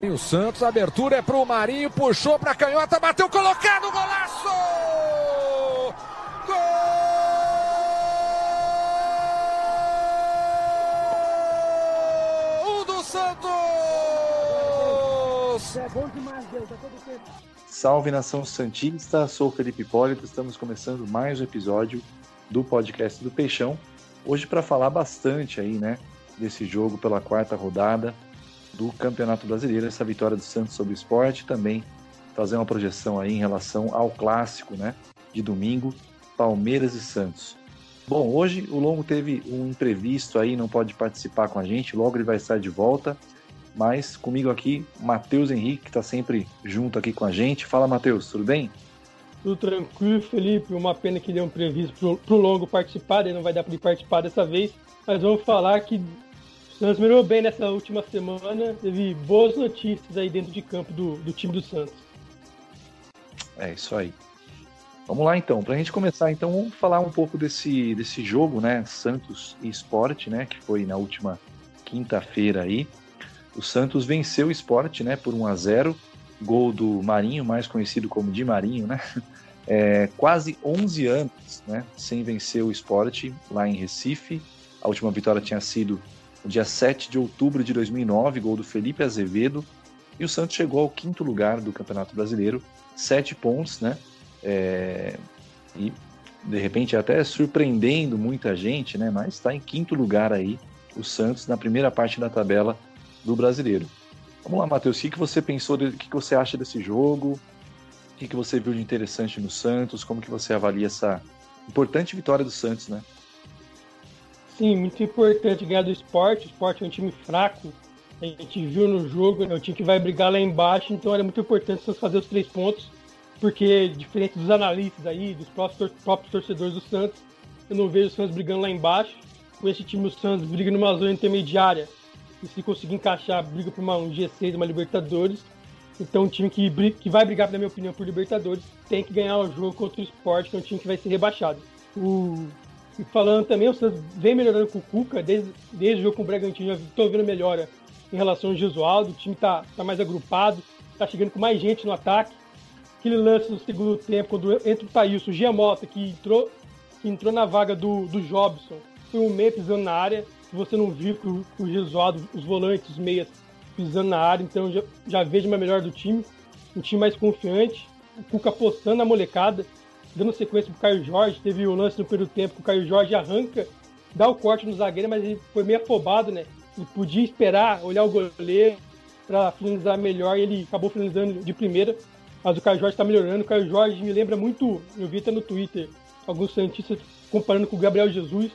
O Santos, abertura é pro Marinho, puxou pra canhota, bateu colocado, golaço! Gol do Santos! É bom demais, Deus, Salve nação Santista, sou Felipe Hipólito, estamos começando mais um episódio do podcast do Peixão. Hoje para falar bastante aí, né, desse jogo pela quarta rodada do Campeonato Brasileiro, essa vitória do Santos sobre o esporte, também fazer uma projeção aí em relação ao clássico, né, de domingo, Palmeiras e Santos. Bom, hoje o Longo teve um imprevisto aí, não pode participar com a gente, logo ele vai estar de volta, mas comigo aqui, Matheus Henrique, que está sempre junto aqui com a gente. Fala, Matheus, tudo bem? Tudo tranquilo, Felipe. Uma pena que deu um previsto pro, pro Longo participar, ele não vai dar para ele participar dessa vez, mas vamos falar que Santos melhorou bem nessa última semana, teve boas notícias aí dentro de campo do, do time do Santos. É isso aí. Vamos lá então, para a gente começar então, vamos falar um pouco desse, desse jogo, né, Santos e Sport, né, que foi na última quinta-feira aí. O Santos venceu o Sport, né, por 1 a 0, gol do Marinho, mais conhecido como Di Marinho, né? É, quase 11 anos, né, sem vencer o Sport lá em Recife. A última vitória tinha sido dia 7 de outubro de 2009, gol do Felipe Azevedo, e o Santos chegou ao quinto lugar do Campeonato Brasileiro, sete pontos, né? É, e de repente até surpreendendo muita gente, né? Mas está em quinto lugar aí o Santos na primeira parte da tabela do Brasileiro. Vamos lá, Matheus, o que, que você pensou, o que, que você acha desse jogo? O que, que você viu de interessante no Santos? Como que você avalia essa importante vitória do Santos, né? Sim, muito importante ganhar do esporte. O esporte é um time fraco. A gente viu no jogo, é um time que vai brigar lá embaixo, então era muito importante Santos fazer os três pontos, porque, diferente dos analistas aí, dos próprios, próprios torcedores do Santos, eu não vejo o Santos brigando lá embaixo. Com esse time, o Santos briga numa zona intermediária, e se conseguir encaixar, briga por um G6, uma Libertadores. Então, um time que, que vai brigar, na minha opinião, por Libertadores, tem que ganhar o jogo contra o esporte, que é um time que vai ser rebaixado. O e falando também, o Santos vem melhorando com o Cuca, desde, desde o jogo com o Bragantino, já estou vendo melhora em relação ao Gesualdo, o time está tá mais agrupado, está chegando com mais gente no ataque. Aquele lance no segundo tempo, quando entra o Thailson, o Giamota, que entrou, que entrou na vaga do, do Jobson, foi um meia pisando na área, se você não viu o, o Gesualdo, os volantes, os meias pisando na área, então já, já vejo uma melhor do time, um time mais confiante, o Cuca apostando na molecada, dando sequência pro Caio Jorge. Teve o lance no primeiro tempo que o Caio Jorge arranca, dá o corte no zagueiro, mas ele foi meio afobado, né? Ele podia esperar, olhar o goleiro para finalizar melhor e ele acabou finalizando de primeira. Mas o Caio Jorge está melhorando. O Caio Jorge me lembra muito, eu vi até no Twitter, alguns Santistas comparando com o Gabriel Jesus.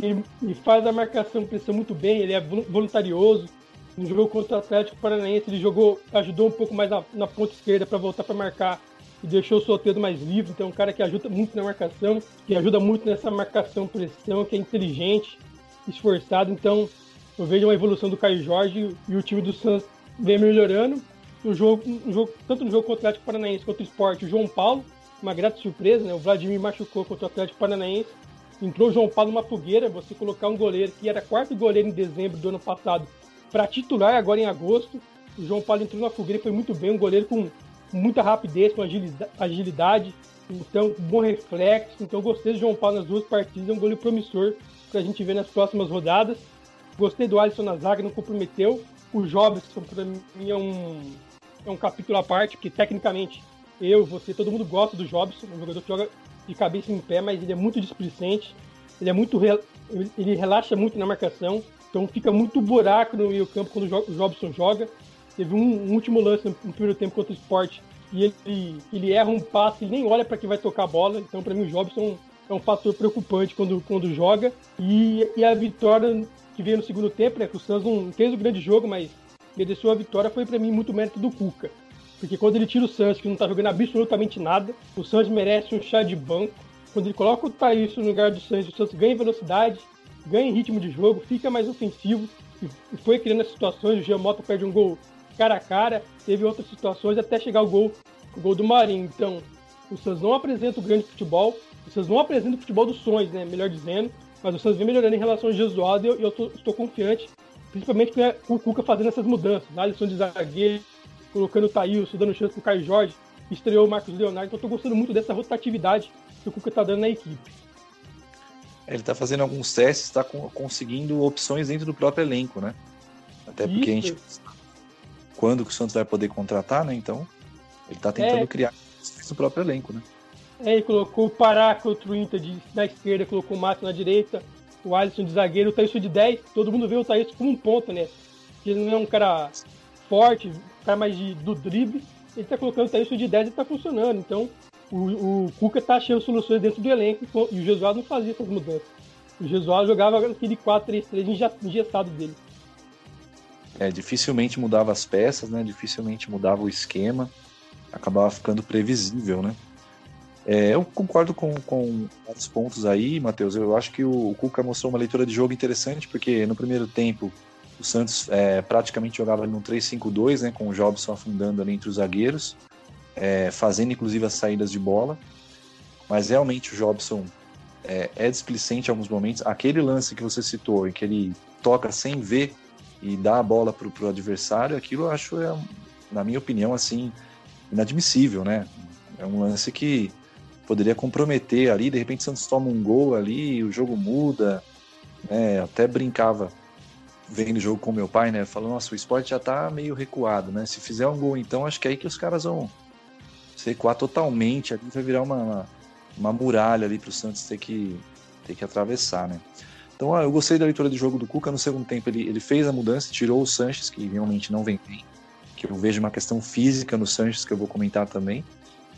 Ele, ele faz a marcação pressão muito bem, ele é voluntarioso. No jogo contra o Atlético Paranaense, ele jogou, ajudou um pouco mais na, na ponta esquerda para voltar para marcar e deixou o Soteldo mais livre. Então, é um cara que ajuda muito na marcação, que ajuda muito nessa marcação-pressão, que é inteligente, esforçado. Então, eu vejo uma evolução do Caio Jorge e o time do Santos vem melhorando. No jogo, no jogo, tanto no jogo contra o Atlético Paranaense quanto o Esporte, o João Paulo, uma grata surpresa, né? O Vladimir machucou contra o Atlético Paranaense. Entrou o João Paulo numa fogueira, você colocar um goleiro que era quarto goleiro em dezembro do ano passado para titular agora em agosto. O João Paulo entrou na fogueira e foi muito bem, um goleiro com muita rapidez, com agilidade, então bom reflexo. Então gostei do João Paulo nas duas partidas, é um goleiro promissor para a gente ver nas próximas rodadas. Gostei do Alisson na zaga, não comprometeu. O Jobson, para mim, é um, é um capítulo à parte, porque tecnicamente eu, você, todo mundo gosta do Jobson, um jogador que joga de cabeça em pé, mas ele é muito displicente, ele é muito ele relaxa muito na marcação, então fica muito buraco no meio campo quando o Jobson joga. Teve um, um último lance no primeiro tempo contra o Sport e ele, ele erra um passe e nem olha para quem vai tocar a bola. Então, para mim, o Jobson é um fator preocupante quando, quando joga. E, e a vitória que veio no segundo tempo, né? Que o Santos não fez o grande jogo, mas mereceu a vitória, foi para mim muito mérito do Cuca. Porque quando ele tira o Santos, que não tá jogando absolutamente nada, o Santos merece um chá de banco. Quando ele coloca o Thaís no lugar do Santos, o Santos ganha velocidade, ganha ritmo de jogo, fica mais ofensivo. E foi criando as situações, o Giamota perde um gol cara a cara, teve outras situações até chegar o gol, o gol do Marinho. Então, o Santos não apresenta o grande futebol, o Santos não apresenta o futebol dos sonhos, né? Melhor dizendo, mas o Santos vem melhorando em relação ao Jesualdo e eu, eu tô, estou confiante, principalmente com o Cuca fazendo essas mudanças. Alisson de zagueiro, colocando o Thailson, dando chance pro Caio Jorge, estreou o Marcos Leonardo. Então, eu tô gostando muito dessa rotatividade que o Cuca tá dando na equipe. Ele está fazendo alguns testes, está conseguindo opções dentro do próprio elenco, né? Até porque Isso. a gente. Quando que o Santos vai poder contratar, né? Então, ele está tentando é. criar no próprio elenco, né? É, ele colocou o Pará contra o Inter de, na esquerda, colocou o Márcio na direita, o Alisson de zagueiro, o Thaísio de 10. Todo mundo vê o Thaísio como um ponto, né? Ele não é um cara forte, um cara mais de, do drible. Ele está colocando o Thaísio de 10 e está funcionando. Então, o, o Cuca tá achando soluções dentro do elenco e o Jesualdo não fazia essas mudanças. O Jesualdo jogava aquele 4-3-3 engessado dele. É, dificilmente mudava as peças, né? Dificilmente mudava o esquema. Acabava ficando previsível, né? É, eu concordo com, com vários pontos aí, Matheus. Eu acho que o, o Cuca mostrou uma leitura de jogo interessante, porque no primeiro tempo o Santos é, praticamente jogava no 3-5-2, né? Com o Jobson afundando ali entre os zagueiros é, fazendo inclusive as saídas de bola. Mas realmente o Jobson é, é displicente em alguns momentos. Aquele lance que você citou, em que ele toca sem ver e dá a bola para o adversário, aquilo eu acho, é, na minha opinião, assim, inadmissível, né? É um lance que poderia comprometer ali, de repente o Santos toma um gol ali, o jogo muda, né? Até brincava vendo o jogo com meu pai, né? Falando, nossa, o esporte já tá meio recuado, né? Se fizer um gol, então acho que é aí que os caras vão se recuar totalmente, ali vai virar uma, uma, uma muralha ali para o Santos ter que, ter que atravessar, né? Então, ó, eu gostei da leitura de jogo do Cuca. No segundo tempo, ele, ele fez a mudança, tirou o Sanches, que realmente não vem bem, que eu vejo uma questão física no Sanches, que eu vou comentar também,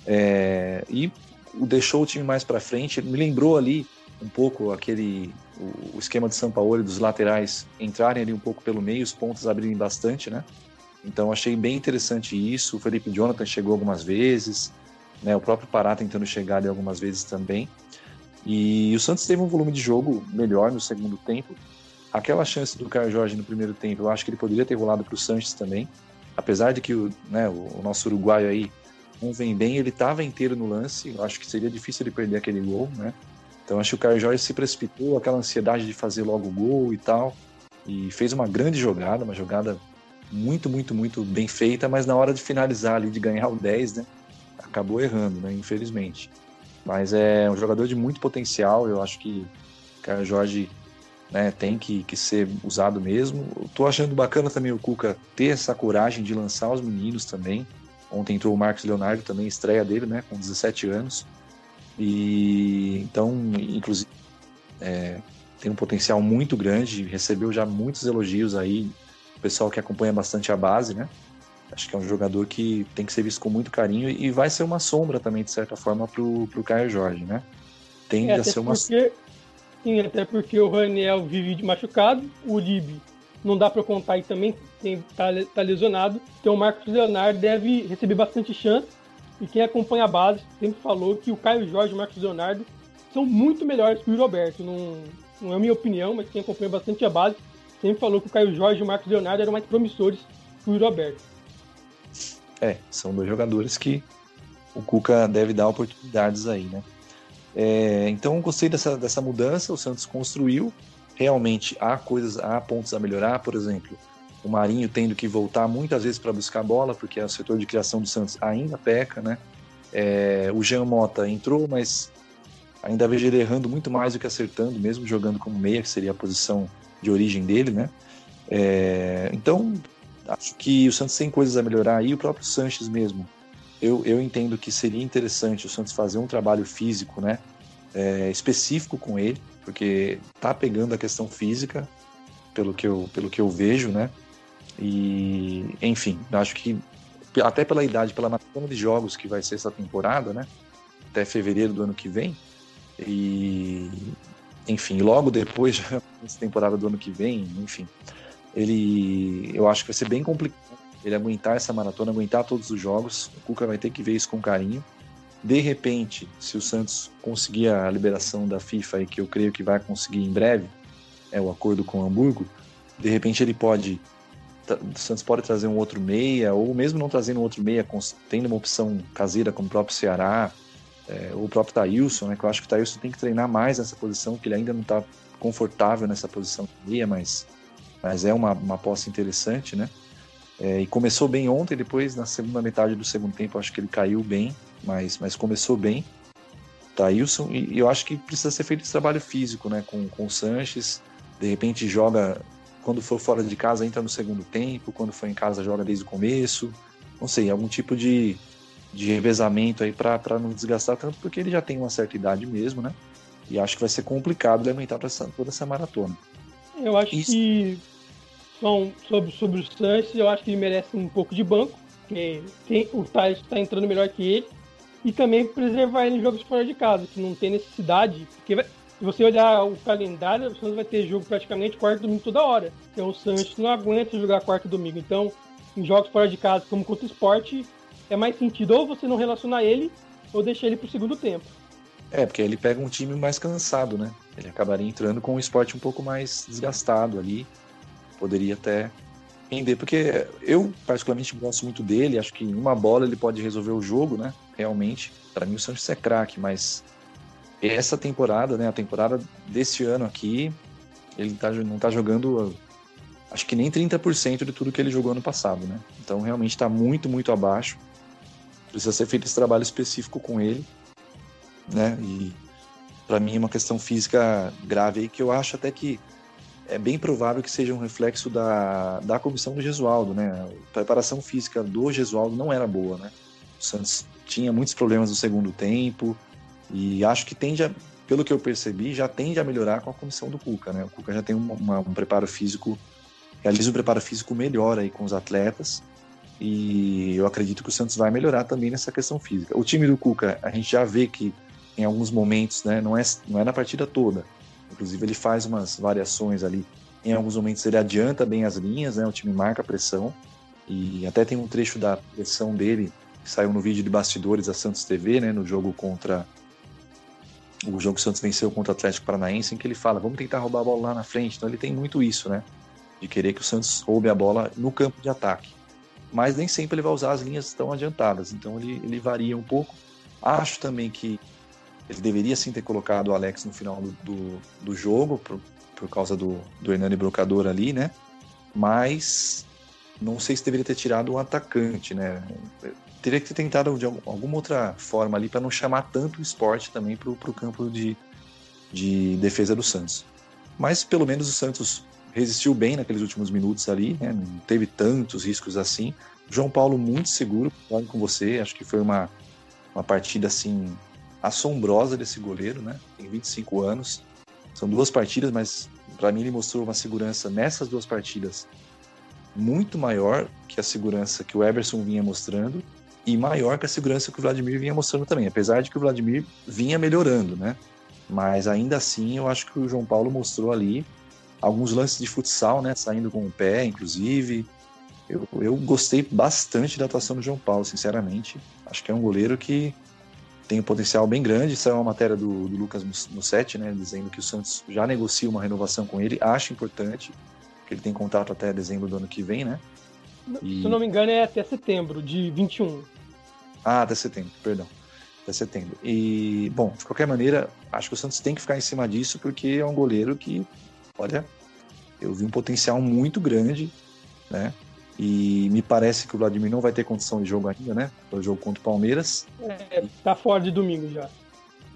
é, e deixou o time mais para frente. Me lembrou ali um pouco aquele o, esquema de São Paulo dos laterais entrarem ali um pouco pelo meio, os pontos abrirem bastante, né? Então achei bem interessante isso. O Felipe Jonathan chegou algumas vezes, né? o próprio Pará tentando chegar ali algumas vezes também. E o Santos teve um volume de jogo melhor no segundo tempo. Aquela chance do Caio Jorge no primeiro tempo, eu acho que ele poderia ter rolado para o Sanches também. Apesar de que o, né, o, nosso uruguaio aí não vem bem, ele estava inteiro no lance. Eu acho que seria difícil ele perder aquele gol, né? Então acho que o Caio Jorge se precipitou, aquela ansiedade de fazer logo o gol e tal. E fez uma grande jogada, uma jogada muito, muito, muito bem feita, mas na hora de finalizar ali, de ganhar o 10, né? Acabou errando, né? Infelizmente. Mas é um jogador de muito potencial, eu acho que o Caio Jorge né, tem que, que ser usado mesmo. Tô achando bacana também o Cuca ter essa coragem de lançar os meninos também. Ontem entrou o Marcos Leonardo também, estreia dele, né, com 17 anos. E então, inclusive, é, tem um potencial muito grande, recebeu já muitos elogios aí o pessoal que acompanha bastante a base, né? Acho que é um jogador que tem que ser visto com muito carinho e vai ser uma sombra também, de certa forma, pro, pro Caio Jorge, né? Tende é, a ser uma porque, Sim, até porque o Raniel vive de machucado, o Lib não dá para contar e também tem, tá, tá lesionado. Então o Marcos Leonardo deve receber bastante chance. E quem acompanha a base sempre falou que o Caio Jorge e o Marcos Leonardo são muito melhores que o Roberto. Não, não é a minha opinião, mas quem acompanha bastante a base sempre falou que o Caio Jorge e o Marcos Leonardo eram mais promissores que o Yuri Alberto. É, são dois jogadores que o Cuca deve dar oportunidades aí, né? É, então gostei dessa, dessa mudança, o Santos construiu. Realmente há coisas, há pontos a melhorar, por exemplo, o Marinho tendo que voltar muitas vezes para buscar bola, porque o setor de criação do Santos ainda peca, né? É, o Jean Mota entrou, mas ainda vejo ele errando muito mais do que acertando, mesmo jogando como meia, que seria a posição de origem dele, né? É, então, acho que o Santos tem coisas a melhorar e o próprio Sanches mesmo. Eu, eu entendo que seria interessante o Santos fazer um trabalho físico, né? É, específico com ele, porque tá pegando a questão física, pelo que eu, pelo que eu vejo, né? E, enfim, acho que até pela idade, pela maratona de jogos que vai ser essa temporada, né? Até fevereiro do ano que vem. E enfim, logo depois, já nessa temporada do ano que vem, enfim, ele, eu acho que vai ser bem complicado ele aguentar essa maratona, aguentar todos os jogos. O Cuca vai ter que ver isso com carinho. De repente, se o Santos conseguir a liberação da FIFA, e que eu creio que vai conseguir em breve, é o acordo com o Hamburgo, de repente ele pode o Santos pode trazer um outro meia, ou mesmo não trazendo um outro meia, tendo uma opção caseira como o próprio Ceará, é, o próprio Thailson, né? Que eu acho que o Thailson tem que treinar mais nessa posição, que ele ainda não está confortável nessa posição de meia, mas mas é uma, uma aposta interessante, né? É, e começou bem ontem, depois na segunda metade do segundo tempo acho que ele caiu bem, mas, mas começou bem. Thailson, e, e eu acho que precisa ser feito esse trabalho físico, né? Com, com o Sanches, de repente joga, quando for fora de casa, entra no segundo tempo, quando for em casa, joga desde o começo. Não sei, algum tipo de, de revezamento aí para não desgastar tanto, porque ele já tem uma certa idade mesmo, né? E acho que vai ser complicado para toda essa maratona. Eu acho Isso. que são, sobre, sobre o Sanches, eu acho que ele merece um pouco de banco, porque tem, o Thales está entrando melhor que ele, e também preservar ele em jogos fora de casa, que não tem necessidade, porque vai, se você olhar o calendário, o Santos vai ter jogo praticamente quarto domingo toda hora. Então o Santos não aguenta jogar quarto domingo. Então, em jogos fora de casa, como contra o esporte, é mais sentido ou você não relacionar ele, ou deixar ele pro segundo tempo. É, porque ele pega um time mais cansado, né? Ele acabaria entrando com um esporte um pouco mais desgastado ali poderia até render, porque eu particularmente gosto muito dele, acho que em uma bola ele pode resolver o jogo, né? Realmente, para mim o Santos é craque, mas essa temporada, né, a temporada desse ano aqui, ele tá, não está jogando acho que nem 30% de tudo que ele jogou ano passado, né? Então realmente está muito, muito abaixo. Precisa ser feito esse trabalho específico com ele, né? E para mim é uma questão física grave aí que eu acho até que é bem provável que seja um reflexo da, da comissão do Gesualdo, né? A preparação física do Gesualdo não era boa, né? O Santos tinha muitos problemas no segundo tempo e acho que tende a, pelo que eu percebi, já tende a melhorar com a comissão do Cuca, né? O Cuca já tem uma, uma, um preparo físico, realiza um preparo físico melhor aí com os atletas e eu acredito que o Santos vai melhorar também nessa questão física. O time do Cuca, a gente já vê que em alguns momentos, né, não é, não é na partida toda, Inclusive, ele faz umas variações ali. Em alguns momentos, ele adianta bem as linhas, né? O time marca a pressão. E até tem um trecho da pressão dele que saiu no vídeo de bastidores da Santos TV, né? No jogo contra. O jogo que o Santos venceu contra o Atlético Paranaense, em que ele fala: vamos tentar roubar a bola lá na frente. Então, ele tem muito isso, né? De querer que o Santos roube a bola no campo de ataque. Mas nem sempre ele vai usar as linhas tão adiantadas. Então, ele, ele varia um pouco. Acho também que ele deveria sim ter colocado o Alex no final do, do, do jogo, por, por causa do, do Hernani Brocador ali, né? Mas não sei se deveria ter tirado o atacante, né? Teria que ter tentado de alguma outra forma ali para não chamar tanto o esporte também para o campo de, de defesa do Santos. Mas pelo menos o Santos resistiu bem naqueles últimos minutos ali, né? não teve tantos riscos assim. João Paulo muito seguro, concordo com você, acho que foi uma, uma partida assim assombrosa desse goleiro, né? Tem 25 anos. São duas partidas, mas para mim ele mostrou uma segurança nessas duas partidas muito maior que a segurança que o Everson vinha mostrando e maior que a segurança que o Vladimir vinha mostrando também, apesar de que o Vladimir vinha melhorando, né? Mas ainda assim, eu acho que o João Paulo mostrou ali alguns lances de futsal, né? Saindo com o pé, inclusive. Eu, eu gostei bastante da atuação do João Paulo, sinceramente. Acho que é um goleiro que tem um potencial bem grande. Isso é uma matéria do, do Lucas Mussetti, né, dizendo que o Santos já negocia uma renovação com ele. Acho importante, que ele tem contato até dezembro do ano que vem, né? E... Se não me engano, é até setembro de 21. Ah, até setembro, perdão. Até setembro. E, bom, de qualquer maneira, acho que o Santos tem que ficar em cima disso, porque é um goleiro que, olha, eu vi um potencial muito grande, né? E me parece que o Vladimir não vai ter condição de jogo ainda, né? Para o jogo contra o Palmeiras. É, tá fora de domingo já.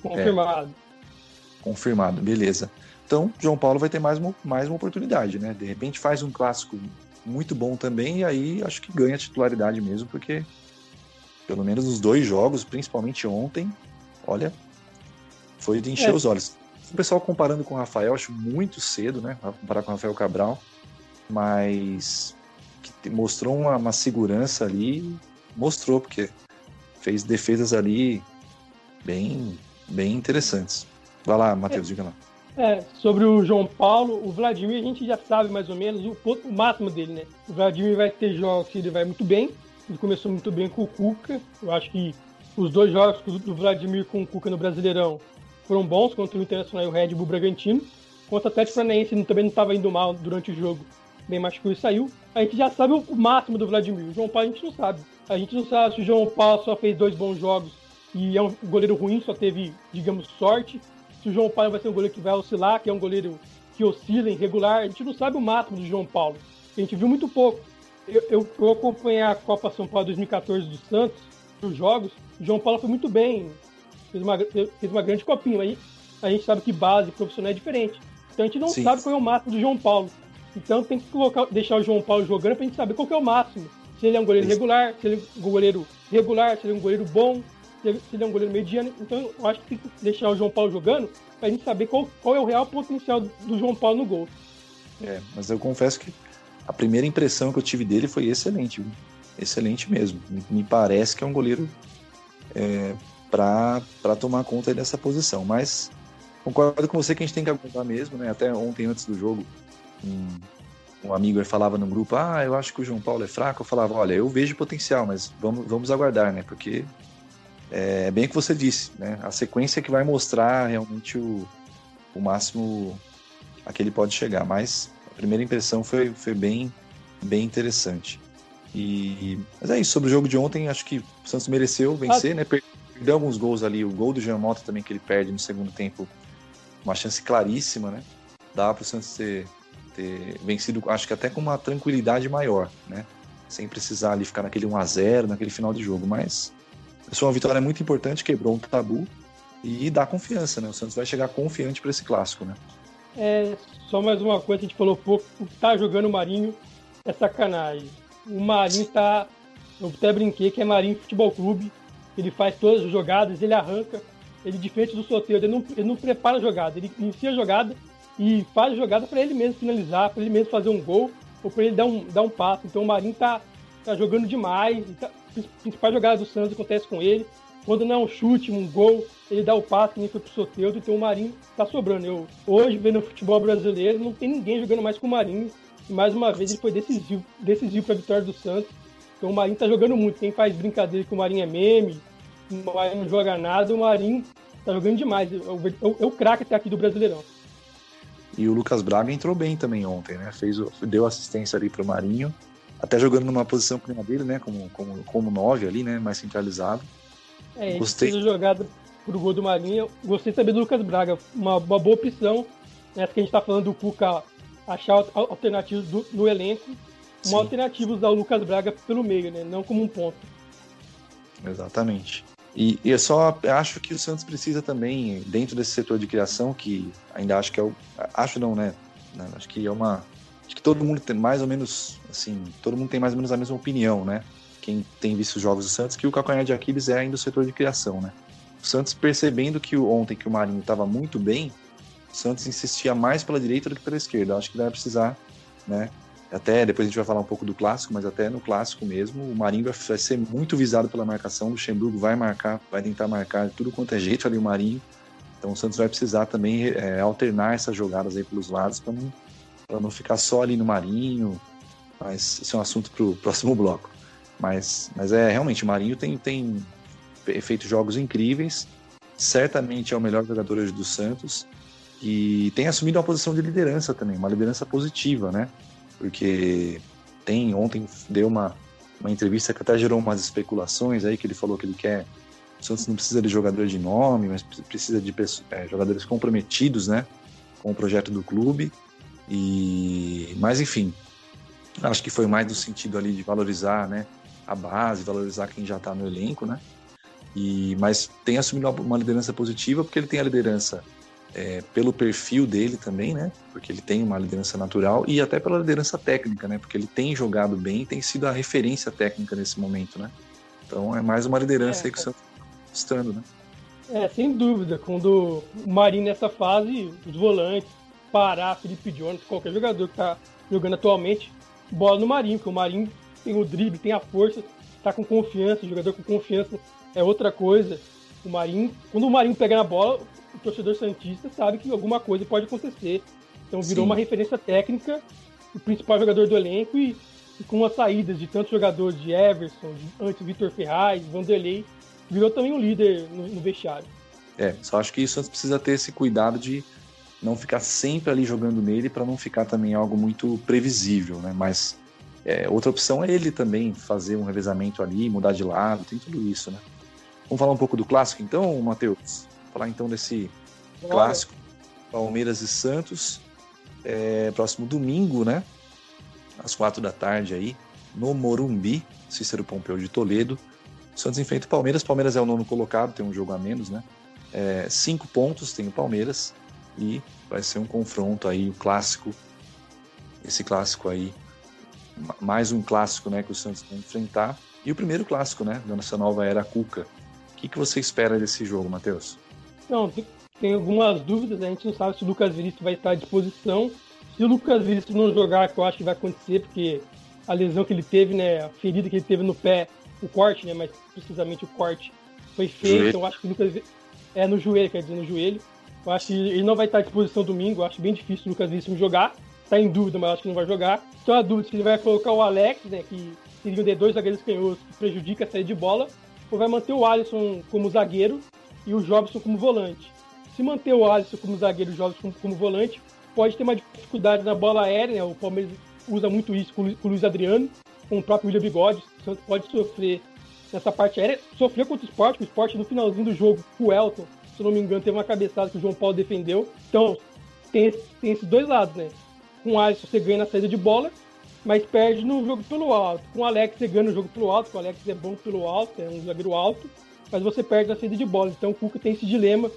Confirmado. É, confirmado, beleza. Então, João Paulo vai ter mais uma, mais uma oportunidade, né? De repente faz um clássico muito bom também, e aí acho que ganha titularidade mesmo, porque pelo menos os dois jogos, principalmente ontem, olha, foi de encher é. os olhos. O pessoal comparando com o Rafael, acho muito cedo, né? Comparar com o Rafael Cabral, mas que mostrou uma, uma segurança ali, mostrou, porque fez defesas ali bem, bem interessantes. Vai lá, Matheus, é, diga lá. É, sobre o João Paulo, o Vladimir a gente já sabe mais ou menos o, ponto, o máximo dele, né? O Vladimir vai ter jogos que ele vai muito bem, ele começou muito bem com o Cuca, eu acho que os dois jogos do Vladimir com o Cuca no Brasileirão foram bons contra o Internacional e o Red Bull Bragantino. Contra o Atlético Paranaense ele também não estava indo mal durante o jogo, bem machucou e saiu. A gente já sabe o máximo do Vladimir. O João Paulo a gente não sabe. A gente não sabe se o João Paulo só fez dois bons jogos e é um goleiro ruim, só teve, digamos, sorte. Se o João Paulo vai ser um goleiro que vai oscilar, que é um goleiro que oscila em regular. A gente não sabe o máximo do João Paulo. A gente viu muito pouco. Eu, eu, eu acompanhei a Copa São Paulo 2014 do Santos, os jogos. O João Paulo foi muito bem, fez uma, fez uma grande copinha. Aí a gente sabe que base profissional é diferente. Então a gente não Sim. sabe qual é o máximo do João Paulo. Então tem que colocar, deixar o João Paulo jogando pra gente saber qual é o máximo. Se ele é um goleiro regular, se ele é um goleiro regular, se ele é um goleiro bom, se ele é um goleiro mediano. Então eu acho que tem que deixar o João Paulo jogando pra gente saber qual, qual é o real potencial do João Paulo no gol. É, mas eu confesso que a primeira impressão que eu tive dele foi excelente. Excelente mesmo. Me parece que é um goleiro é, para tomar conta dessa posição. Mas concordo com você que a gente tem que aguentar mesmo, né? Até ontem, antes do jogo, um, um amigo falava no grupo: Ah, eu acho que o João Paulo é fraco. Eu falava: Olha, eu vejo potencial, mas vamos, vamos aguardar, né? Porque é bem o que você disse, né? A sequência que vai mostrar realmente o, o máximo a que ele pode chegar. Mas a primeira impressão foi, foi bem, bem interessante. E, mas é isso, sobre o jogo de ontem, acho que o Santos mereceu vencer, ah. né? Perdeu alguns gols ali, o gol do Jean Mota também que ele perde no segundo tempo, uma chance claríssima, né? Dá para o Santos ter, ter vencido, acho que até com uma tranquilidade maior, né? Sem precisar ali ficar naquele 1 a 0 naquele final de jogo. Mas foi uma vitória muito importante, quebrou um tabu e dá confiança, né? O Santos vai chegar confiante para esse clássico, né? É, só mais uma coisa a gente falou pouco, tá jogando o Marinho é sacanagem. O Marinho tá. Eu até brinquei que é Marinho Futebol Clube. Ele faz todas as jogadas, ele arranca, ele diferente do sorteio, ele não, ele não prepara a jogada, ele inicia a jogada e faz jogada para ele mesmo finalizar, para ele mesmo fazer um gol ou para ele dar um, dar um passo. Então o Marinho tá, tá jogando demais. Tá, principais jogadas do Santos acontecem com ele. Quando não é um chute, um gol, ele dá o passe, que nem foi pro Soteudo, então o Marinho tá sobrando. Eu, hoje, vendo o futebol brasileiro, não tem ninguém jogando mais com o Marinho. E mais uma vez ele foi decisivo, decisivo pra vitória do Santos. Então o Marinho tá jogando muito. Quem faz brincadeira que o Marinho é meme, o Marinho não joga nada, o Marinho tá jogando demais. É o, o craque até aqui do Brasileirão. E o Lucas Braga entrou bem também ontem, né? Fez, deu assistência ali pro Marinho. Até jogando numa posição prima dele, né? Como, como, como nove ali, né? Mais centralizado. É, Gostei. fez a jogada pro gol do Marinho. Gostei também do Lucas Braga. Uma, uma boa opção. Nessa que a gente tá falando do Cuca achar alternativas do, no elenco. Uma Sim. alternativa usar o Lucas Braga pelo meio, né? Não como um ponto. Exatamente. E, eu só acho que o Santos precisa também, dentro desse setor de criação, que ainda acho que é o. Acho não, né? Acho que é uma. Acho que todo mundo tem mais ou menos. Assim, todo mundo tem mais ou menos a mesma opinião, né? quem tem visto os jogos do Santos, que o calcanhar de Aquiles é ainda o setor de criação, né? O Santos percebendo que ontem que o Marinho estava muito bem, o Santos insistia mais pela direita do que pela esquerda. Acho que vai precisar, né? Até depois a gente vai falar um pouco do clássico, mas até no clássico mesmo, o Marinho vai ser muito visado pela marcação. O Luxemburgo vai marcar, vai tentar marcar tudo quanto é jeito ali o Marinho. Então o Santos vai precisar também é, alternar essas jogadas aí pelos lados para não, não ficar só ali no Marinho. Mas esse é um assunto para o próximo bloco. Mas, mas é realmente, o Marinho tem, tem feito jogos incríveis. Certamente é o melhor jogador hoje do Santos. E tem assumido uma posição de liderança também, uma liderança positiva, né? Porque tem, ontem deu uma, uma entrevista que até gerou umas especulações aí, que ele falou que ele quer. O Santos não precisa de jogador de nome, mas precisa de é, jogadores comprometidos, né? Com o projeto do clube. E, mas enfim, acho que foi mais no sentido ali de valorizar, né? a base, valorizar quem já está no elenco, né? E, mas tem assumido uma liderança positiva porque ele tem a liderança é, pelo perfil dele também, né? Porque ele tem uma liderança natural e até pela liderança técnica, né? Porque ele tem jogado bem e tem sido a referência técnica nesse momento, né? Então é mais uma liderança é, aí que o Santos está mostrando, né? É, sem dúvida. Quando o Marinho nessa fase, os volantes, Pará, Felipe Jones, qualquer jogador que está jogando atualmente, bola no Marinho, porque o Marinho tem o drible, tem a força, tá com confiança, o jogador com confiança é outra coisa. O Marinho, quando o Marinho pega na bola, o torcedor santista sabe que alguma coisa pode acontecer. Então virou Sim. uma referência técnica, o principal jogador do elenco e, e com as saídas de tantos jogadores de Everson, de, antes Vitor Ferraz, Vanderlei, virou também um líder no, no vestiário. É, só acho que o Santos precisa ter esse cuidado de não ficar sempre ali jogando nele para não ficar também algo muito previsível, né? Mas é, outra opção é ele também fazer um revezamento ali, mudar de lado, tem tudo isso, né? Vamos falar um pouco do clássico então, Matheus? Falar então desse clássico Palmeiras e Santos. é, próximo domingo, né? Às quatro da tarde aí, no Morumbi, Cícero Pompeu de Toledo. O Santos enfrenta o Palmeiras. Palmeiras é o nono colocado, tem um jogo a menos, né? É, cinco pontos tem o Palmeiras e vai ser um confronto aí, o clássico. Esse clássico aí, mais um clássico, né, que o Santos vai enfrentar. E o primeiro clássico, né, da nossa nova era Cuca. O que, que você espera desse jogo, Matheus? Não, tem, algumas dúvidas. A gente não sabe se o Lucas Veríssimo vai estar à disposição. Se o Lucas Veríssimo não jogar, que eu acho que vai acontecer, porque a lesão que ele teve, né, a ferida que ele teve no pé, o corte, né, mas precisamente o corte foi feito. Então, eu acho que o Lucas é no joelho, quer dizer, no joelho. Eu acho que ele não vai estar à disposição domingo. Eu acho bem difícil o Lucas Veríssimo jogar. Está em dúvida, mas acho que não vai jogar. Então a dúvida se ele vai colocar o Alex, né, que seria de dois zagueiros canhotos que prejudica a saída de bola, ou vai manter o Alisson como zagueiro e o Jobson como volante. Se manter o Alisson como zagueiro e o Jobson como, como volante, pode ter uma dificuldade na bola aérea, né? O Palmeiras usa muito isso com, o Luiz Adriano, com o próprio William Bigode. Santos pode sofrer nessa parte aérea. Sofreu contra o esporte, o esporte no finalzinho do jogo, o Elton, se não me engano, teve uma cabeçada que o João Paulo defendeu. Então, tem, tem esses dois lados, né? Com o Alisson você ganha na saída de bola, mas perde no jogo pelo alto. Com o Alex você ganha no jogo pelo alto, o Alex é bom pelo alto, é um zagueiro alto, mas você perde na saída de bola. Então o Cuca tem esse dilema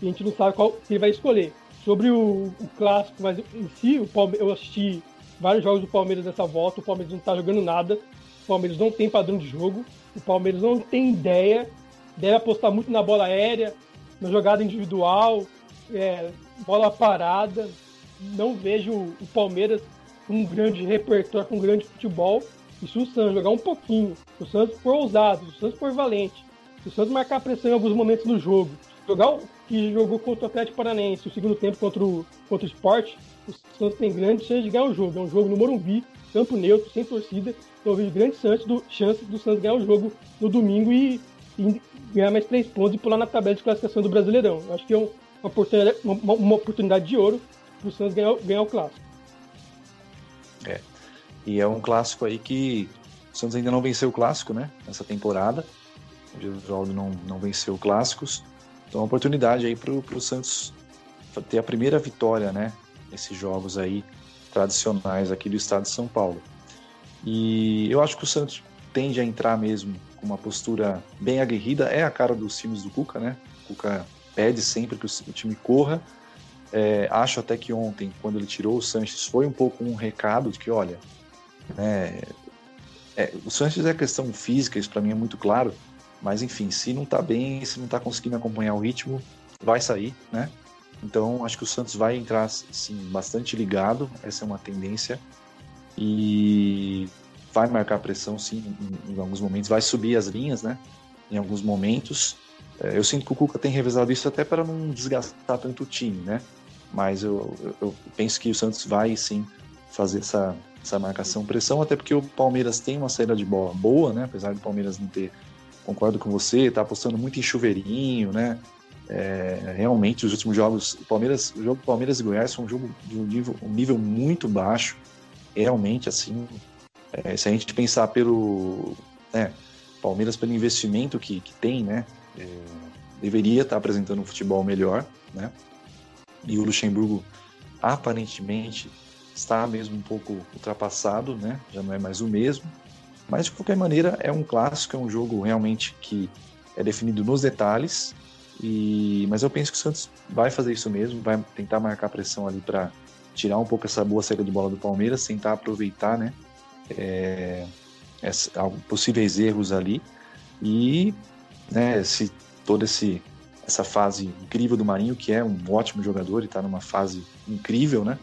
e a gente não sabe qual ele vai escolher. Sobre o, o clássico, mas em si, o eu assisti vários jogos do Palmeiras nessa volta, o Palmeiras não está jogando nada, o Palmeiras não tem padrão de jogo, o Palmeiras não tem ideia, deve apostar muito na bola aérea, na jogada individual, é, bola parada. Não vejo o Palmeiras com um grande repertório, com um grande futebol. E se o Santos jogar um pouquinho, se o Santos for ousado, se o Santos for valente, se o Santos marcar pressão em alguns momentos do jogo, jogar o que jogou contra o Atlético Paranaense, o segundo tempo contra o, contra o Sport, o Santos tem grande chance de ganhar o jogo. É um jogo no Morumbi, campo neutro, sem torcida. Então eu vejo grande chance do, do Santos ganhar o jogo no domingo e, e ganhar mais três pontos e pular na tabela de classificação do Brasileirão. Eu acho que é uma oportunidade, uma, uma oportunidade de ouro para o Santos ganhar, ganhar o clássico. É. E é um clássico aí que o Santos ainda não venceu o clássico, né? Nessa temporada. Gesualdo não, não venceu clássicos. Então, uma oportunidade aí para o Santos ter a primeira vitória, né? Nesses jogos aí tradicionais aqui do estado de São Paulo. E eu acho que o Santos tende a entrar mesmo com uma postura bem aguerrida. É a cara dos times do Cuca, né? O Cuca pede sempre que o time corra. É, acho até que ontem, quando ele tirou o Sanches, foi um pouco um recado de que, olha, né, é, o Sanches é questão física, isso para mim é muito claro, mas enfim, se não tá bem, se não tá conseguindo acompanhar o ritmo, vai sair, né? Então acho que o Santos vai entrar sim, bastante ligado, essa é uma tendência. E vai marcar pressão sim em, em, alguns momentos, vai subir as linhas, né? Em alguns momentos. É, eu sinto que o Cuca tem revezado isso até para não desgastar tanto o time, né? Mas eu, eu, eu penso que o Santos vai sim fazer essa, essa marcação pressão, até porque o Palmeiras tem uma saída de bola boa, né? Apesar do Palmeiras não ter, concordo com você, tá apostando muito em chuveirinho, né? É, realmente os últimos jogos, Palmeiras, o jogo Palmeiras e Goiás foi um jogo de um nível, um nível muito baixo, realmente assim, é, se a gente pensar pelo né, Palmeiras pelo investimento que, que tem, né, é, deveria estar apresentando um futebol melhor, né? E o Luxemburgo aparentemente está mesmo um pouco ultrapassado, né? Já não é mais o mesmo. Mas de qualquer maneira é um clássico, é um jogo realmente que é definido nos detalhes. E mas eu penso que o Santos vai fazer isso mesmo, vai tentar marcar pressão ali para tirar um pouco essa boa saída de bola do Palmeiras, tentar aproveitar, né? é, essa, possíveis erros ali e né, se toda esse, essa fase incrível do Marinho, que é um ótimo jogador e está numa fase incrível, né?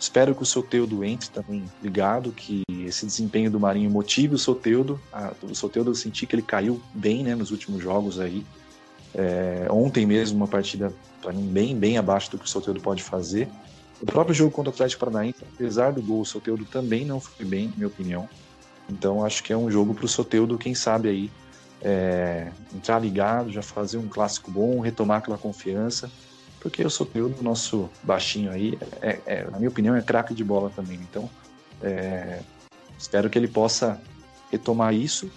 Espero que o Soteudo entre também ligado, que esse desempenho do Marinho motive o Soteudo. A, o Soteudo eu senti que ele caiu bem né, nos últimos jogos aí. É, ontem mesmo uma partida para mim bem, bem abaixo do que o Soteudo pode fazer. O próprio jogo contra o Atlético Paranaense, apesar do gol, o Soteudo também não foi bem, na minha opinião. Então acho que é um jogo para o Soteudo, quem sabe aí, é, entrar ligado, já fazer um clássico bom, retomar aquela confiança, porque o Soteudo, nosso baixinho aí, é, é, na minha opinião, é craque de bola também. Então é, espero que ele possa retomar isso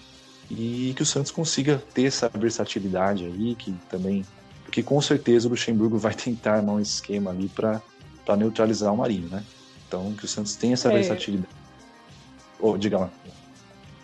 e que o Santos consiga ter essa versatilidade aí, que também, porque com certeza o Luxemburgo vai tentar armar um esquema ali para neutralizar o Marinho, né? Então que o Santos tem essa é... versatilidade. Oh, diga lá.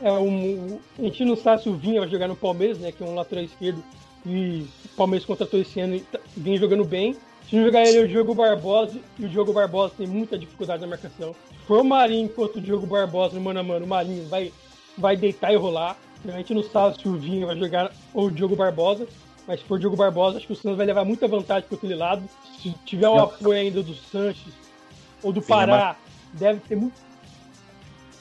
É, um, a gente não sabe se o Vinha vai jogar no Palmeiras, né? Que é um lateral esquerdo. E o Palmeiras contratou esse ano vinha jogando bem. Se não jogar ele, é o Diogo Barbosa. E o Diogo Barbosa tem muita dificuldade na marcação. Se for o Marinho contra o Diogo Barbosa no mano a mano, o Marinho vai, vai deitar e rolar. A gente não sabe se o Vinha vai jogar ou o Diogo Barbosa. Mas se for o Diogo Barbosa, acho que o Santos vai levar muita vantagem para aquele lado. Se tiver o apoio ainda do Sanches ou do Pará, deve ter muito,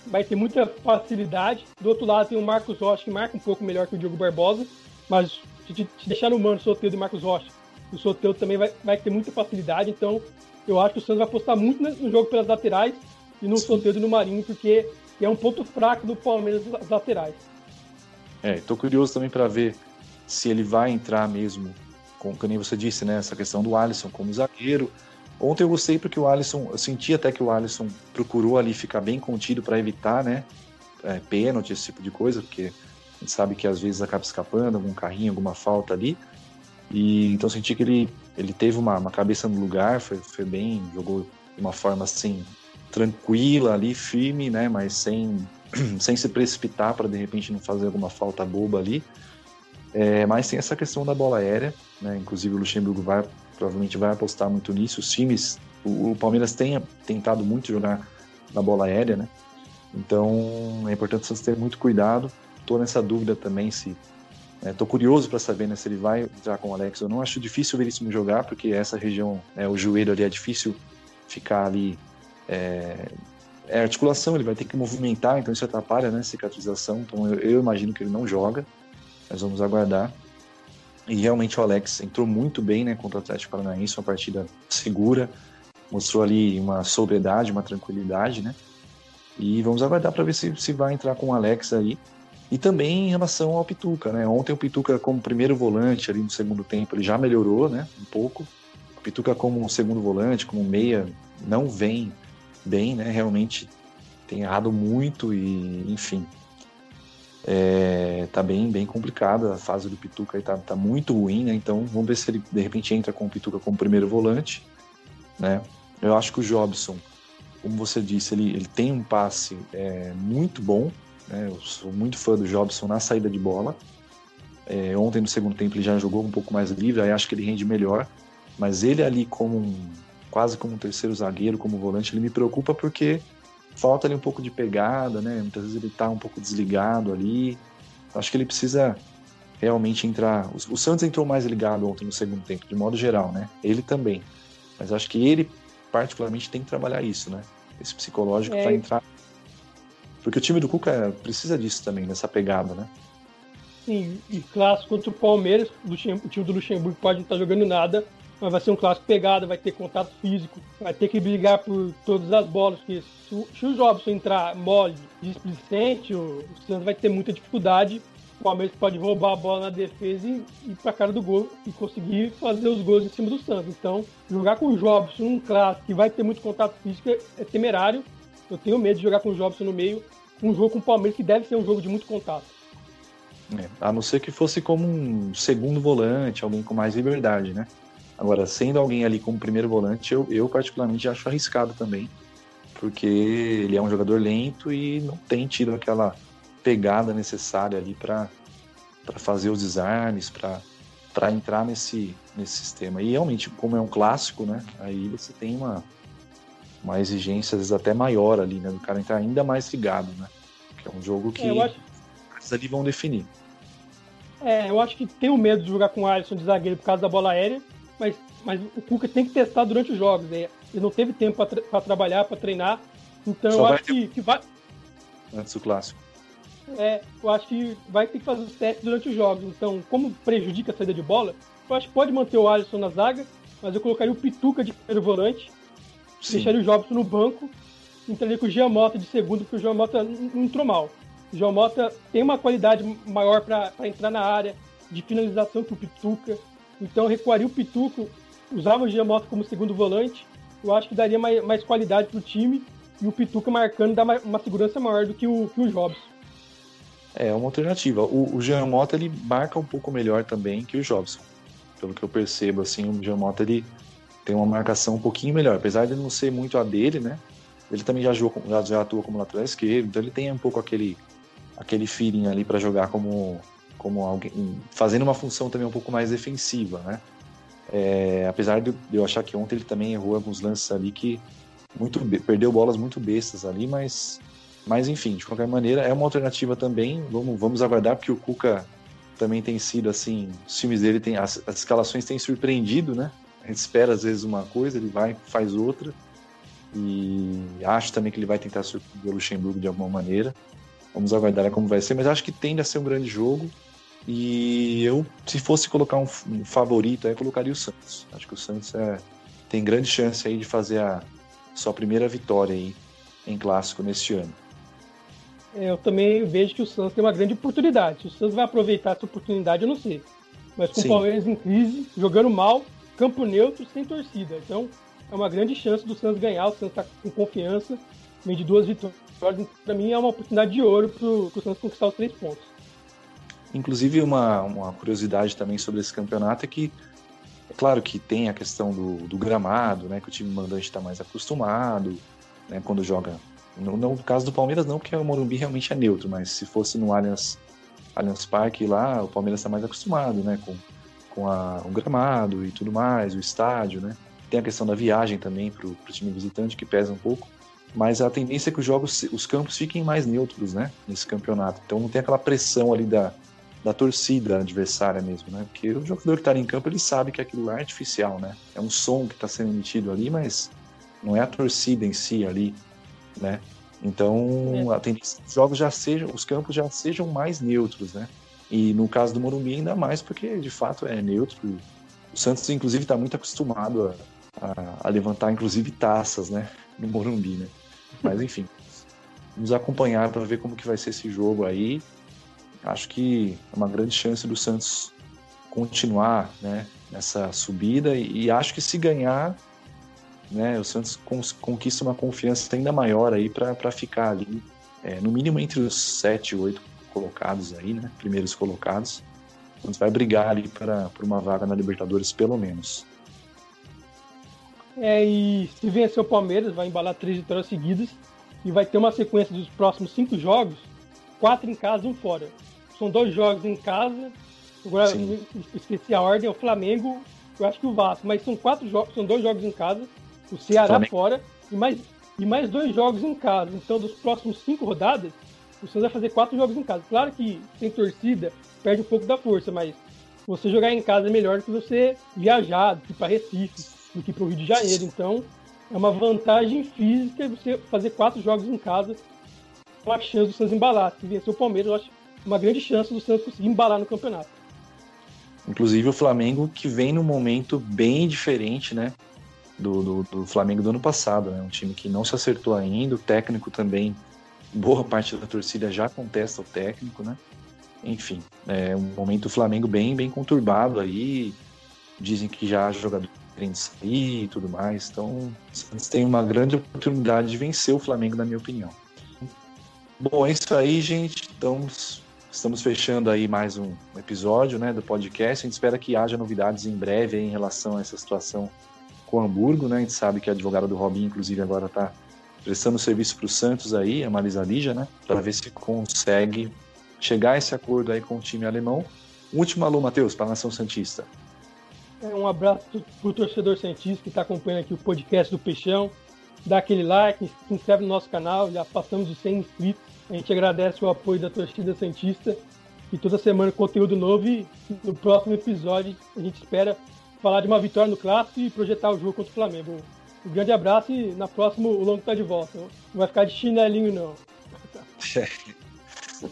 vai ter muita facilidade. Do outro lado tem o Marcos Rocha, que marca um pouco melhor que o Diogo Barbosa, mas se deixar no mano o Soteldo e Marcos Rocha, o Soteldo também vai, vai ter muita facilidade, então eu acho que o Santos vai apostar muito no jogo pelas laterais e no Soteldo e no Marinho, porque é um ponto fraco do Palmeiras as laterais. É, tô curioso também para ver se ele vai entrar mesmo, com, como você disse, né, essa questão do Alisson como zagueiro, Ontem eu gostei porque o Alisson, eu senti até que o Alisson procurou ali ficar bem contido para evitar, né, é, pênalti, esse tipo de coisa, porque a gente sabe que às vezes acaba escapando, algum carrinho, alguma falta ali. E então senti que ele, ele teve uma, uma cabeça no lugar, foi, foi bem, jogou de uma forma assim, tranquila ali, firme, né, mas sem, sem se precipitar para de repente não fazer alguma falta boba ali. É, mas tem essa questão da bola aérea, né, inclusive o Luxemburgo vai provavelmente vai apostar muito nisso. Os times, o, o Palmeiras tem tentado muito jogar na bola aérea, né? Então é importante vocês terem muito cuidado. Estou nessa dúvida também se. Estou né, curioso para saber né, se ele vai entrar com o Alex. Eu não acho difícil ver isso jogar, porque essa região, né, o joelho ali é difícil ficar ali. É, é articulação, ele vai ter que movimentar, então isso atrapalha né, cicatrização. Então eu, eu imagino que ele não joga. Mas vamos aguardar. E realmente o Alex entrou muito bem né, contra o Atlético Paranaense, uma partida segura, mostrou ali uma sobriedade, uma tranquilidade, né? E vamos aguardar para ver se, se vai entrar com o Alex aí. E também em relação ao Pituca, né? Ontem o Pituca como primeiro volante ali no segundo tempo, ele já melhorou, né? Um pouco. O Pituca como segundo volante, como meia, não vem bem, né? Realmente tem errado muito e, enfim, é, tá bem, bem complicada. A fase do Pituca aí tá, tá muito ruim, né? Então vamos ver se ele de repente entra com o Pituca como primeiro volante, né? Eu acho que o Jobson, como você disse, ele, ele tem um passe é, muito bom. Né? Eu sou muito fã do Jobson na saída de bola. É, ontem no segundo tempo ele já jogou um pouco mais livre, aí acho que ele rende melhor. Mas ele ali como um, quase como um terceiro zagueiro, como volante, ele me preocupa porque falta ali um pouco de pegada, né? Muitas vezes ele tá um pouco desligado ali. Acho que ele precisa realmente entrar. O, Santos entrou mais ligado ontem no segundo tempo, de modo geral, né? Ele também. Mas acho que ele, particularmente, tem que trabalhar isso, né? Esse psicológico é. para entrar. Porque o time do Cuca precisa disso também, dessa pegada, né? Sim, e clássico contra o Palmeiras, o time do Luxemburgo pode não estar jogando nada, mas vai ser um clássico pegada, vai ter contato físico, vai ter que brigar por todas as bolas, porque se, o Jobson entrar mole, displicente, o, o Santos vai ter muita dificuldade. O Palmeiras pode roubar a bola na defesa e ir para a cara do gol e conseguir fazer os gols em cima do Santos. Então, jogar com o Jobson, um clássico que vai ter muito contato físico, é temerário. Eu tenho medo de jogar com o Jobson no meio, um jogo com o Palmeiras que deve ser um jogo de muito contato. É, a não ser que fosse como um segundo volante, alguém com mais liberdade, né? Agora, sendo alguém ali como primeiro volante, eu, eu particularmente acho arriscado também, porque ele é um jogador lento e não tem tido aquela pegada necessária ali para fazer os desarmes, para entrar nesse, nesse sistema. E realmente, como é um clássico, né? Aí você tem uma, uma exigência às vezes até maior ali, né? Do cara entrar ainda mais ligado, né? Que é um jogo que é, acho... eles ali vão definir. É, eu acho que tem o medo de jogar com o Alisson de zagueiro por causa da bola aérea mas, mas o Cuca tem que testar durante os jogos. Né? Ele não teve tempo para tra trabalhar, para treinar. Então Só eu acho que, que vai. Antes do clássico. É, eu acho que vai ter que fazer os testes durante os jogos. Então, como prejudica a saída de bola, eu acho que pode manter o Alisson na zaga, mas eu colocaria o Pituca de primeiro volante, Sim. deixaria o Jobson no banco, entraria com o Giamota de segundo, porque o Giamota não entrou mal. O Giamota tem uma qualidade maior para entrar na área, de finalização que o Pituca. Então recuaria o Pituco, usava o Giamotto como segundo volante. Eu acho que daria mais, mais qualidade para o time e o Pituca marcando dá uma segurança maior do que o, que o Jobs. É, uma alternativa. O, o Jean Mota, ele marca um pouco melhor também que o Jobson. Pelo que eu percebo, assim, o Jean Mota, ele tem uma marcação um pouquinho melhor, apesar de não ser muito a dele, né? Ele também já, jogou, já, já atua como lateral esquerdo, então ele tem um pouco aquele, aquele feeling ali para jogar como, como alguém, fazendo uma função também um pouco mais defensiva, né? É, apesar de eu achar que ontem ele também errou alguns lances ali que muito perdeu bolas muito bestas ali, mas mas enfim, de qualquer maneira é uma alternativa também. Vamos, vamos aguardar porque o Cuca também tem sido assim, os times dele tem as, as escalações têm surpreendido, né? Gente espera às vezes uma coisa, ele vai faz outra. E acho também que ele vai tentar surpreender o Luxemburgo de alguma maneira. Vamos aguardar como vai ser, mas acho que tende a ser um grande jogo. E eu, se fosse colocar um, um favorito, aí eu colocaria o Santos. Acho que o Santos é, tem grande chance aí de fazer a sua primeira vitória aí em clássico neste ano. É, eu também vejo que o Santos tem uma grande oportunidade. O Santos vai aproveitar essa oportunidade, eu não sei. Mas com Sim. o Palmeiras em crise, jogando mal, campo neutro, sem torcida. Então, é uma grande chance do Santos ganhar. O Santos está com confiança, meio de duas vitórias. Para mim, é uma oportunidade de ouro para o Santos conquistar os três pontos. Inclusive, uma, uma curiosidade também sobre esse campeonato é que, é claro que tem a questão do, do gramado, né, que o time mandante está mais acostumado, né, quando joga. No, no, caso do Palmeiras, não, porque o Morumbi realmente é neutro, mas se fosse no Allianz, Allianz Parque lá, o Palmeiras está mais acostumado né, com, com a, o gramado e tudo mais, o estádio, né. Tem a questão da viagem também para o time visitante, que pesa um pouco mas a tendência é que os jogos, os campos fiquem mais neutros, né, nesse campeonato. Então não tem aquela pressão ali da, da torcida adversária mesmo, né? Porque o jogador que está em campo, ele sabe que aquilo lá é artificial, né? É um som que está sendo emitido ali, mas não é a torcida em si ali, né? Então, é. a tendência os jogos já sejam, os campos já sejam mais neutros, né? E no caso do Morumbi ainda mais, porque de fato é neutro. O Santos, inclusive, está muito acostumado a, a, a, levantar, inclusive, taças, né? No Morumbi, né? Mas enfim, vamos acompanhar para ver como que vai ser esse jogo aí acho que é uma grande chance do Santos continuar né, nessa subida e, e acho que se ganhar, né, o Santos conquista uma confiança ainda maior aí para ficar ali, é, no mínimo entre os sete, oito colocados aí, né, primeiros colocados. O Santos vai brigar ali para uma vaga na Libertadores pelo menos. É, e se vencer o Palmeiras, vai embalar três vitórias seguidas e vai ter uma sequência dos próximos cinco jogos, quatro em casa e um fora são dois jogos em casa. Agora esqueci a ordem, é o Flamengo, eu acho que o Vasco, mas são quatro jogos, são dois jogos em casa, o Ceará Flamengo. fora e mais, e mais dois jogos em casa. Então, dos próximos cinco rodadas, o Santos vai fazer quatro jogos em casa. Claro que sem torcida perde um pouco da força, mas você jogar em casa é melhor do que você viajar, do que para Recife, do que para o Rio de Janeiro. Então, é uma vantagem física você fazer quatro jogos em casa com a chance do Santos embalar. Se vencer o Palmeiras, eu acho uma grande chance do Santos conseguir embalar no campeonato. Inclusive o Flamengo que vem num momento bem diferente, né? Do, do, do, Flamengo do ano passado, né? Um time que não se acertou ainda, o técnico também, boa parte da torcida já contesta o técnico, né? Enfim, é um momento do Flamengo bem, bem conturbado aí. Dizem que já há jogador querendo sair e tudo mais. Então, o Santos tem uma grande oportunidade de vencer o Flamengo, na minha opinião. Bom, é isso aí, gente. Estamos Estamos fechando aí mais um episódio né, do podcast. A gente espera que haja novidades em breve em relação a essa situação com Hamburgo. Né? A gente sabe que a advogada do Robinho, inclusive, agora está prestando serviço para o Santos aí, a Marisa Lígia, né? Para ver se consegue chegar a esse acordo aí com o time alemão. Último alô, Matheus, para a Nação Santista. É, um abraço para o torcedor Santista que está acompanhando aqui o podcast do Peixão. Dá aquele like, se inscreve no nosso canal, já passamos de 100 inscritos. A gente agradece o apoio da torcida Santista e toda semana conteúdo novo e no próximo episódio a gente espera falar de uma vitória no clássico e projetar o jogo contra o Flamengo. Um grande abraço e na próxima o Longo tá de volta. Não vai ficar de chinelinho não. É,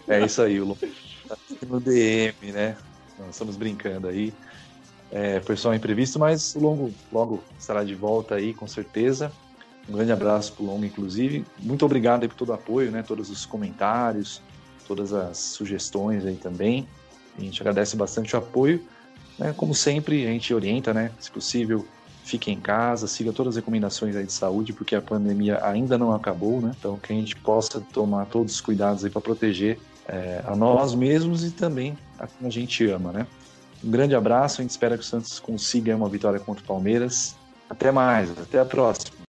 é isso aí, o Longo tá no DM, né? Nós estamos brincando aí. É, foi só um imprevisto, mas o Longo logo estará de volta aí, com certeza. Um grande abraço para o Longo, inclusive. Muito obrigado aí por todo o apoio, né? Todos os comentários, todas as sugestões aí também. A gente agradece bastante o apoio. Né? Como sempre, a gente orienta, né? Se possível, fique em casa, siga todas as recomendações aí de saúde, porque a pandemia ainda não acabou, né? Então, que a gente possa tomar todos os cuidados aí para proteger é, a nós mesmos e também a quem a gente ama, né? Um grande abraço, a gente espera que o Santos consiga uma vitória contra o Palmeiras Até mais, até a próxima.